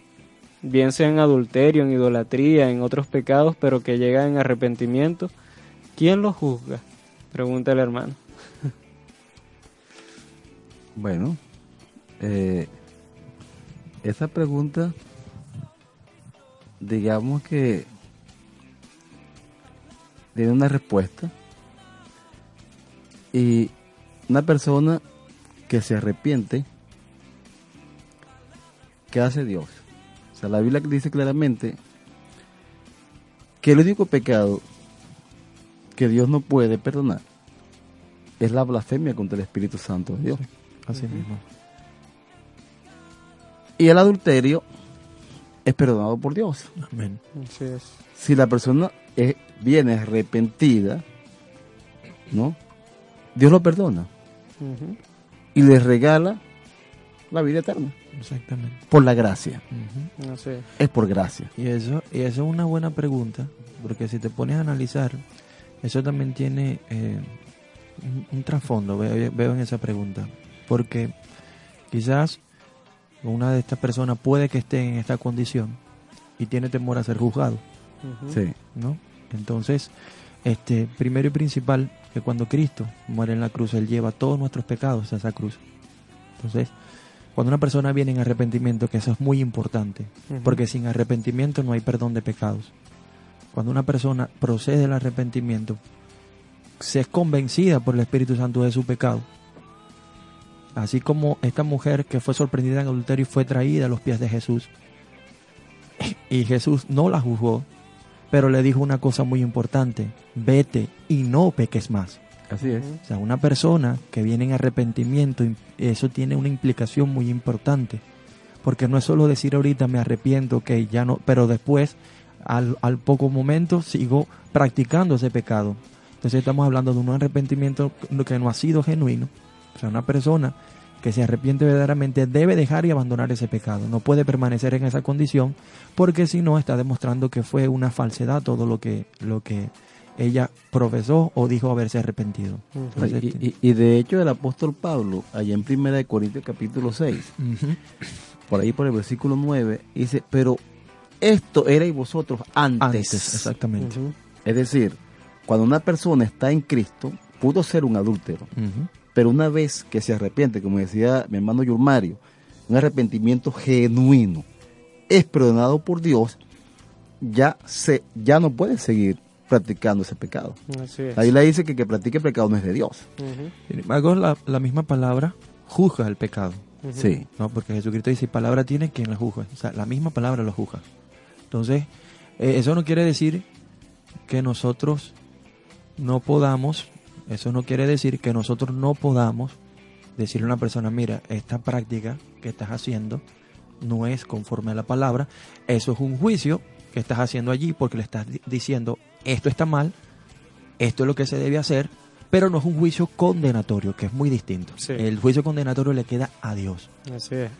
bien sea en adulterio, en idolatría, en otros pecados, pero que llega en arrepentimiento, ¿quién los juzga? Pregunta el hermano. Bueno, eh, esa pregunta, digamos que tiene una respuesta. Y una persona que se arrepiente, ¿qué hace Dios? O sea, la Biblia dice claramente que el único pecado que Dios no puede perdonar es la blasfemia contra el Espíritu Santo de Dios. Así mismo. Y el adulterio es perdonado por Dios. Amén. Así es. Si la persona es- viene arrepentida ¿no? Dios lo perdona y le regala la vida eterna Exactamente. por la gracia. Es por gracia. Y eso, y eso es una buena pregunta, porque si te pones a analizar, eso también tiene eh, un, un trasfondo, veo, veo en esa pregunta. Porque quizás una de estas personas puede que esté en esta condición y tiene temor a ser juzgado. Sí. ¿no? Entonces, este, primero y principal, que cuando Cristo muere en la cruz, Él lleva todos nuestros pecados a esa cruz. Entonces, cuando una persona viene en arrepentimiento, que eso es muy importante, porque sin arrepentimiento no hay perdón de pecados. Cuando una persona procede del arrepentimiento, se es convencida por el Espíritu Santo de su pecado. Así como esta mujer que fue sorprendida en adulterio y fue traída a los pies de Jesús. Y Jesús no la juzgó, pero le dijo una cosa muy importante, vete y no peques más. Así es. O sea, una persona que viene en arrepentimiento, im- eso tiene una implicación muy importante. Porque no es solo decir ahorita me arrepiento, que ya no, pero después, al, al poco momento, sigo practicando ese pecado. Entonces estamos hablando de un arrepentimiento que no ha sido genuino. O sea, una persona que se arrepiente verdaderamente debe dejar y abandonar ese pecado. No puede permanecer en esa condición porque si no está demostrando que fue una falsedad todo lo que, lo que ella profesó o dijo haberse arrepentido. Y, y- y de hecho el apóstol Pablo, allá en Primera de Corintios capítulo 6, Ujú. por ahí por el versículo 9, dice, pero esto erais vosotros antes. Antes, exactamente. Es decir, cuando una persona está en Cristo, pudo ser un adúltero. Pero una vez que se arrepiente, como decía mi hermano Yurmario, un arrepentimiento genuino, es perdonado por Dios, ya, se, ya no puede seguir practicando ese pecado. Así es. La Biblia dice que que practique pecado no es de Dios. Sin embargo, la, la misma palabra juzga el pecado. Sí. ¿no? Porque Jesucristo dice, palabra tiene quien la juzga. O sea, la misma palabra lo juzga. Entonces, eh, eso no quiere decir que nosotros no podamos, eso no quiere decir que nosotros no podamos decirle a una persona, mira, esta práctica que estás haciendo no es conforme a la palabra, eso es un juicio que estás haciendo allí porque le estás di- diciendo, esto está mal, esto es lo que se debe hacer, pero no es un juicio condenatorio, que es muy distinto. Sí. El juicio condenatorio le queda a Dios. Así es.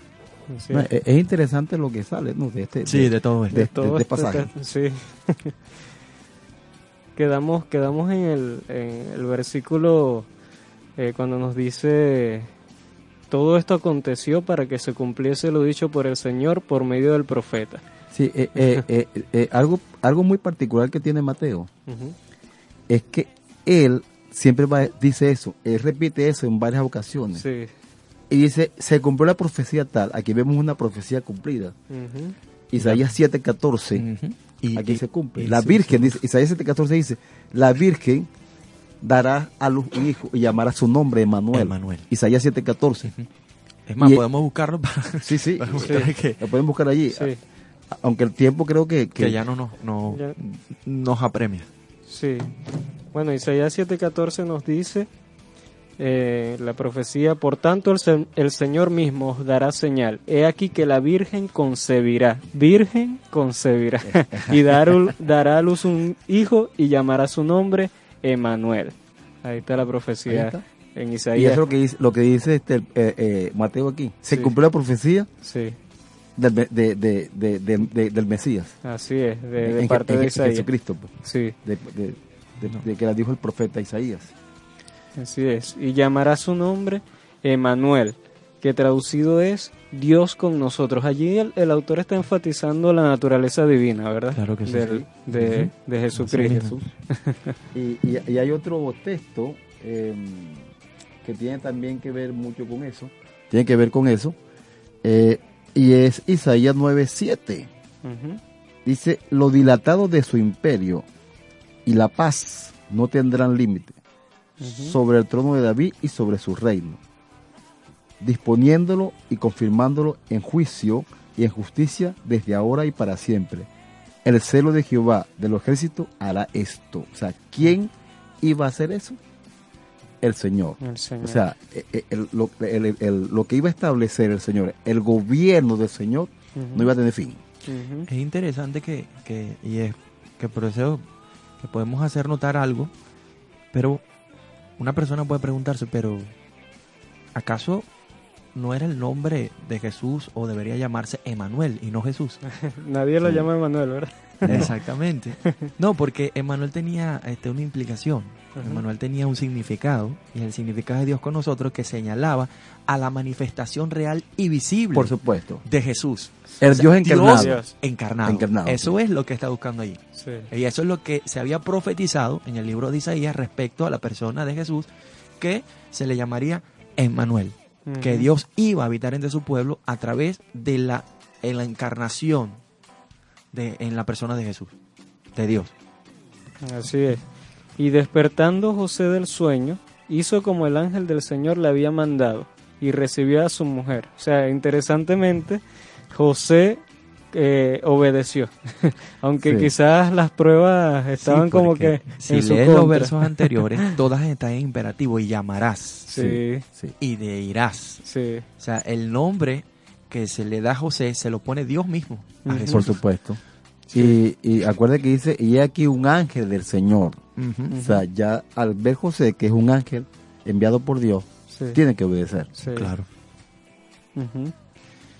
Así No, es. es, es interesante lo que sale ¿no? de este Sí, de todo esto. de- todo de este pasaje. te- Sí. Quedamos, quedamos en el, en el versículo eh, cuando nos dice, todo esto aconteció para que se cumpliese lo dicho por el Señor por medio del profeta. Sí, eh, eh, eh, eh, algo, algo muy particular que tiene Mateo es que él siempre va, dice eso, él repite eso en varias ocasiones. Sí. Y dice, se cumplió la profecía tal, aquí vemos una profecía cumplida. Ujú. Isaías 7:14, Ujú. Y- aquí y- se cumple. y La sí, Virgen, sí. dice, Isaías 7:14 dice, la Virgen dará a luz un hijo y llamará su nombre Emanuel. Emanuel. Isaías 7:14. Es más, Y- podemos buscarlo para, Sí, sí, para mostrar que, lo pueden buscar allí. Sí. Aunque el tiempo creo que, que ya no nos, no, Ya. nos apremia. Sí. Bueno, Isaías 7:14 nos dice eh, la profecía, por tanto el, se- el Señor mismo os dará señal. He aquí que la Virgen concebirá, Virgen concebirá, y dar dará a luz un hijo y llamará su nombre Emanuel. Ahí está la profecía está. en Y Isaías. eso es lo que dice, lo que dice este, eh, eh, Mateo aquí. Se Sí. cumplió la profecía Sí, del, de- de- de- de- de- del Mesías. así es, de, en, parte en- de Isaías. Jesucristo. pues, Sí. de que la dijo el profeta Isaías. Así es. Y llamará su nombre Emanuel, que traducido es Dios con nosotros. Allí el, el autor está enfatizando la naturaleza divina, ¿verdad? Claro que sí. Del- de, Jesucristo. Jesús. Y, y- y hay otro texto eh, que tiene también que ver mucho con eso. Tiene que ver con eso. eh, y es Isaías 9:7. Ujú. Dice, lo dilatado de su imperio y la paz no tendrán límite Sobre el trono de David y sobre su reino, disponiéndolo y confirmándolo en juicio y en justicia desde ahora y para siempre. El celo de Jehová de los ejércitos hará esto. O sea, ¿quién iba a hacer eso? El Señor. El Señor. O sea, eh, el- lo, el- el- lo que iba a establecer el Señor, el gobierno del Señor, no iba a tener fin. Es interesante que, que, y es que por eso que podemos hacer notar algo, pero una persona puede preguntarse, pero ¿acaso no era el nombre de Jesús o debería llamarse Emanuel y no Jesús? Nadie lo llama Emanuel, ¿verdad? Exactamente. No, porque Emanuel tenía este, una implicación. Emanuel tenía un significado y el significado de Dios con nosotros que señalaba a la manifestación real y visible Por supuesto. de Jesús. El Dios encarnado. Dios. encarnado. Encarnado, Eso sí. es lo que está buscando allí. Sí. Y eso es lo que se había profetizado en el libro de Isaías respecto a la persona de Jesús, que se le llamaría Emmanuel, que. Dios iba a habitar entre su pueblo a través de la, en la encarnación de, en la persona de Jesús, de Dios. Así es. Y despertando José del sueño, hizo como el ángel del Señor le había mandado y recibió a su mujer. O sea, interesantemente, José eh, obedeció. Aunque Sí. quizás las pruebas estaban Sí, como que si en su lees los contra. versos anteriores, todas están en imperativo y llamarás Sí, Sí. y de irás. sí. O sea, el nombre que se le da a José se lo pone Dios mismo a Ujú. Jesús. Por supuesto. Y, y acuerde que dice, y he aquí un ángel del Señor. O sea, ya al ver José que es un ángel enviado por Dios, sí, tiene que obedecer. sí. Claro.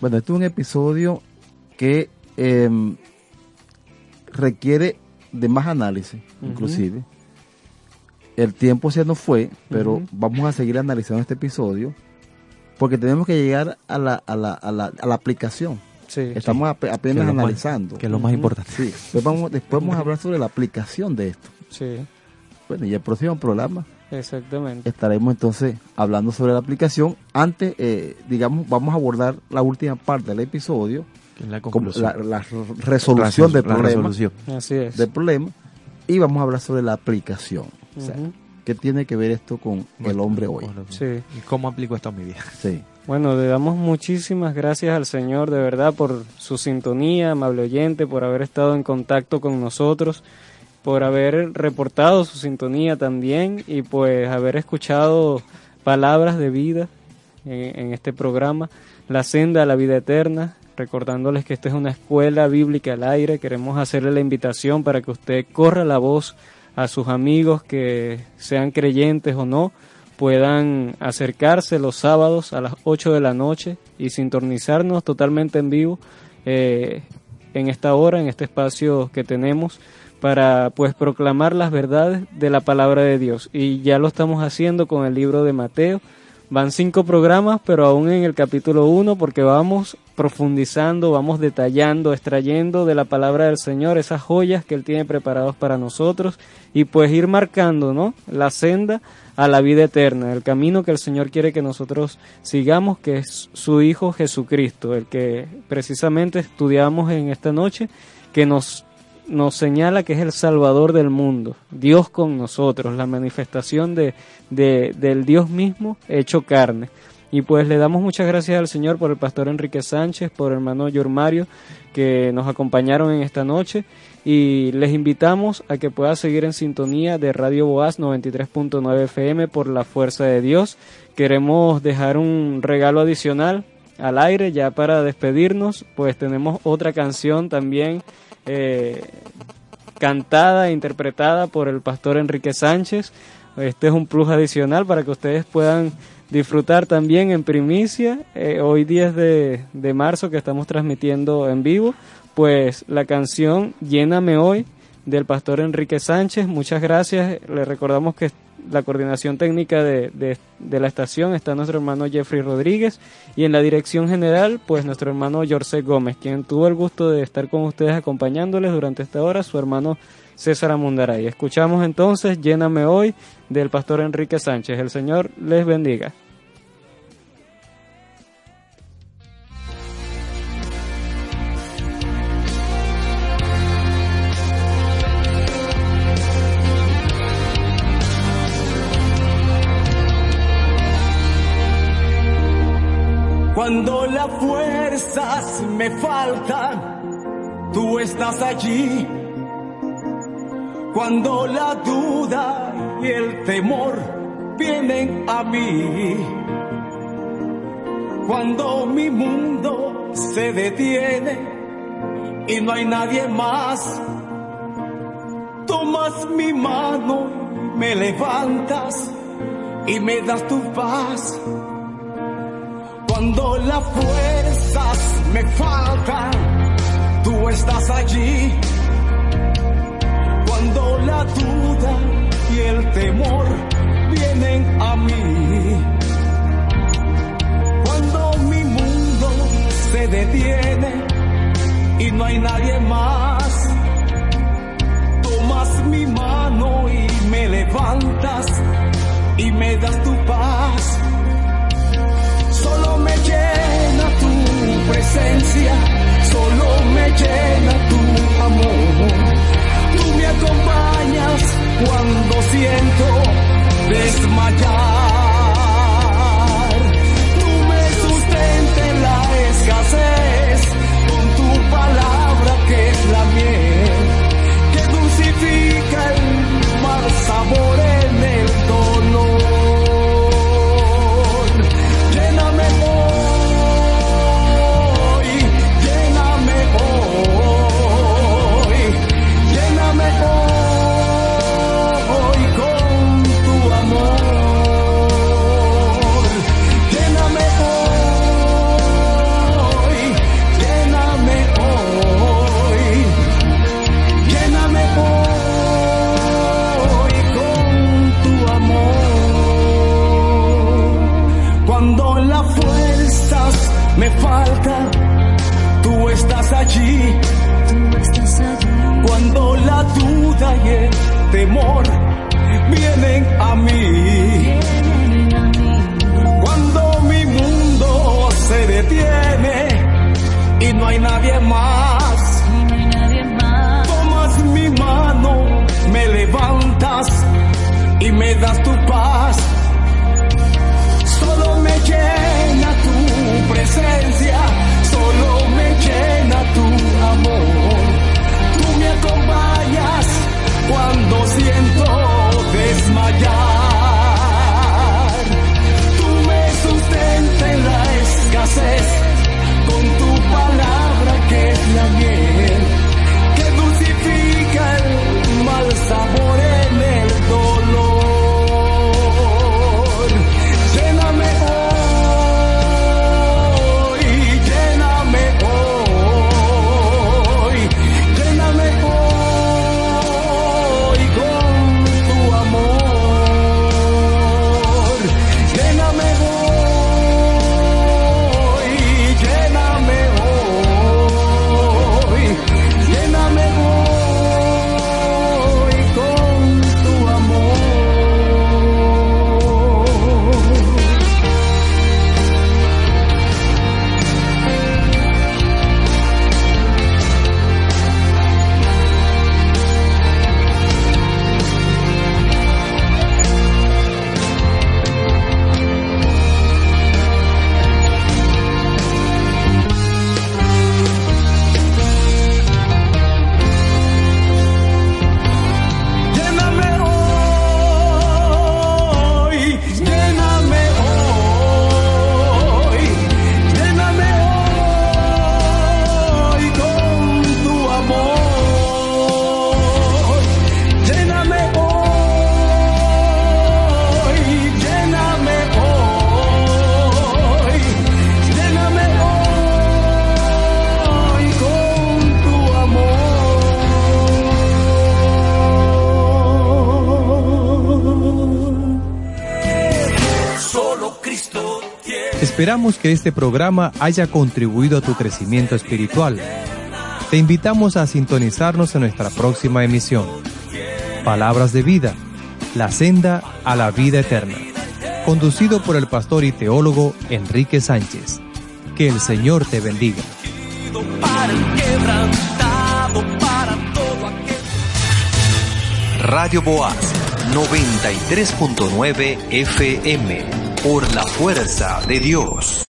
Bueno, este es un episodio que em, requiere de más análisis, Ujú. inclusive. El tiempo se nos fue, pero vamos a seguir analizando este episodio porque tenemos que llegar a la, a la, a la, a la aplicación. Sí. Estamos apenas más- analizando. que es lo más importante. Sí, después vamos, después vamos a hablar sobre la aplicación de esto. Sí, Bueno, y el próximo programa exactamente. estaremos entonces hablando sobre la aplicación. Antes, eh, digamos, vamos a abordar la última parte del episodio, Que es la conclusión. la, la resolución del La problema, resolución. Así es. del problema, y vamos a hablar sobre la aplicación. O sea. ¿qué tiene que ver esto con el hombre hoy? Bueno, Sí. ¿Y cómo aplico esto a mi vida? Sí, Bueno, le damos muchísimas gracias al Señor de verdad por su sintonía, amable oyente, por haber estado en contacto con nosotros, por haber reportado su sintonía también y pues haber escuchado palabras de vida en, este programa, La senda a la vida eterna, recordándoles que esta es una escuela bíblica al aire, queremos hacerle la invitación para que usted corra la voz a sus amigos que sean creyentes o no, puedan acercarse los sábados a las 8 de la noche y sintonizarnos totalmente en vivo eh, en esta hora, en este espacio que tenemos para pues proclamar las verdades de la palabra de Dios. Y ya lo estamos haciendo con el libro de Mateo. Van cinco programas, pero aún en el capítulo 1 porque vamos profundizando, vamos detallando, extrayendo de la palabra del Señor esas joyas que Él tiene preparados para nosotros y pues ir marcando ¿no? la senda a la vida eterna, el camino que el Señor quiere que nosotros sigamos, que es su Hijo Jesucristo, el que precisamente estudiamos en esta noche, que nos, nos señala que es el Salvador del mundo, Dios con nosotros, la manifestación de, de- del Dios mismo hecho carne. Y pues le damos muchas gracias al Señor por el pastor Enrique Sánchez, por el hermano Yormario, que nos acompañaron en esta noche. Y les invitamos a que pueda seguir en sintonía de Radio Boaz 93.9 FM por la fuerza de Dios. Queremos dejar un regalo adicional al aire ya para despedirnos. Pues tenemos otra canción también eh, cantada e interpretada por el pastor Enrique Sánchez. Este es un plus adicional para que ustedes puedan disfrutar también en primicia, eh, hoy 10 de, de marzo que estamos transmitiendo en vivo, pues la canción Lléname hoy del pastor Enrique Sánchez. Muchas gracias. Le recordamos que la coordinación técnica de, de- la estación está nuestro hermano Jeffrey Rodríguez y en la dirección general, pues nuestro hermano Jorge Gómez, quien tuvo el gusto de estar con ustedes acompañándoles durante esta hora, su hermano César Amundaray. Escuchamos entonces Lléname hoy del pastor Enrique Sánchez. El Señor les bendiga. Cuando las fuerzas me faltan, tú estás allí. Cuando la duda y el temor vienen a mí. Cuando mi mundo se detiene y no hay nadie más, tomas mi mano, me levantas y me das tu paz. Cuando las fuerzas me faltan, tú estás allí. Cuando la duda y el temor vienen a mí. Cuando mi mundo se detiene y no hay nadie más. Tomas mi mano y me levantas y me das tu paz. Llena tu presencia, solo me llena tu amor. Tú me acompañas cuando siento desmayar. Tú me sustentas en la escasez Esperamos que este programa haya contribuido a tu crecimiento espiritual. Te invitamos a sintonizarnos en nuestra próxima emisión. Palabras de vida, la senda a la vida eterna. Conducido por el pastor y teólogo Enrique Sánchez. Que el Señor te bendiga. Radio Boaz 93.9 FM por la fuerza de Dios.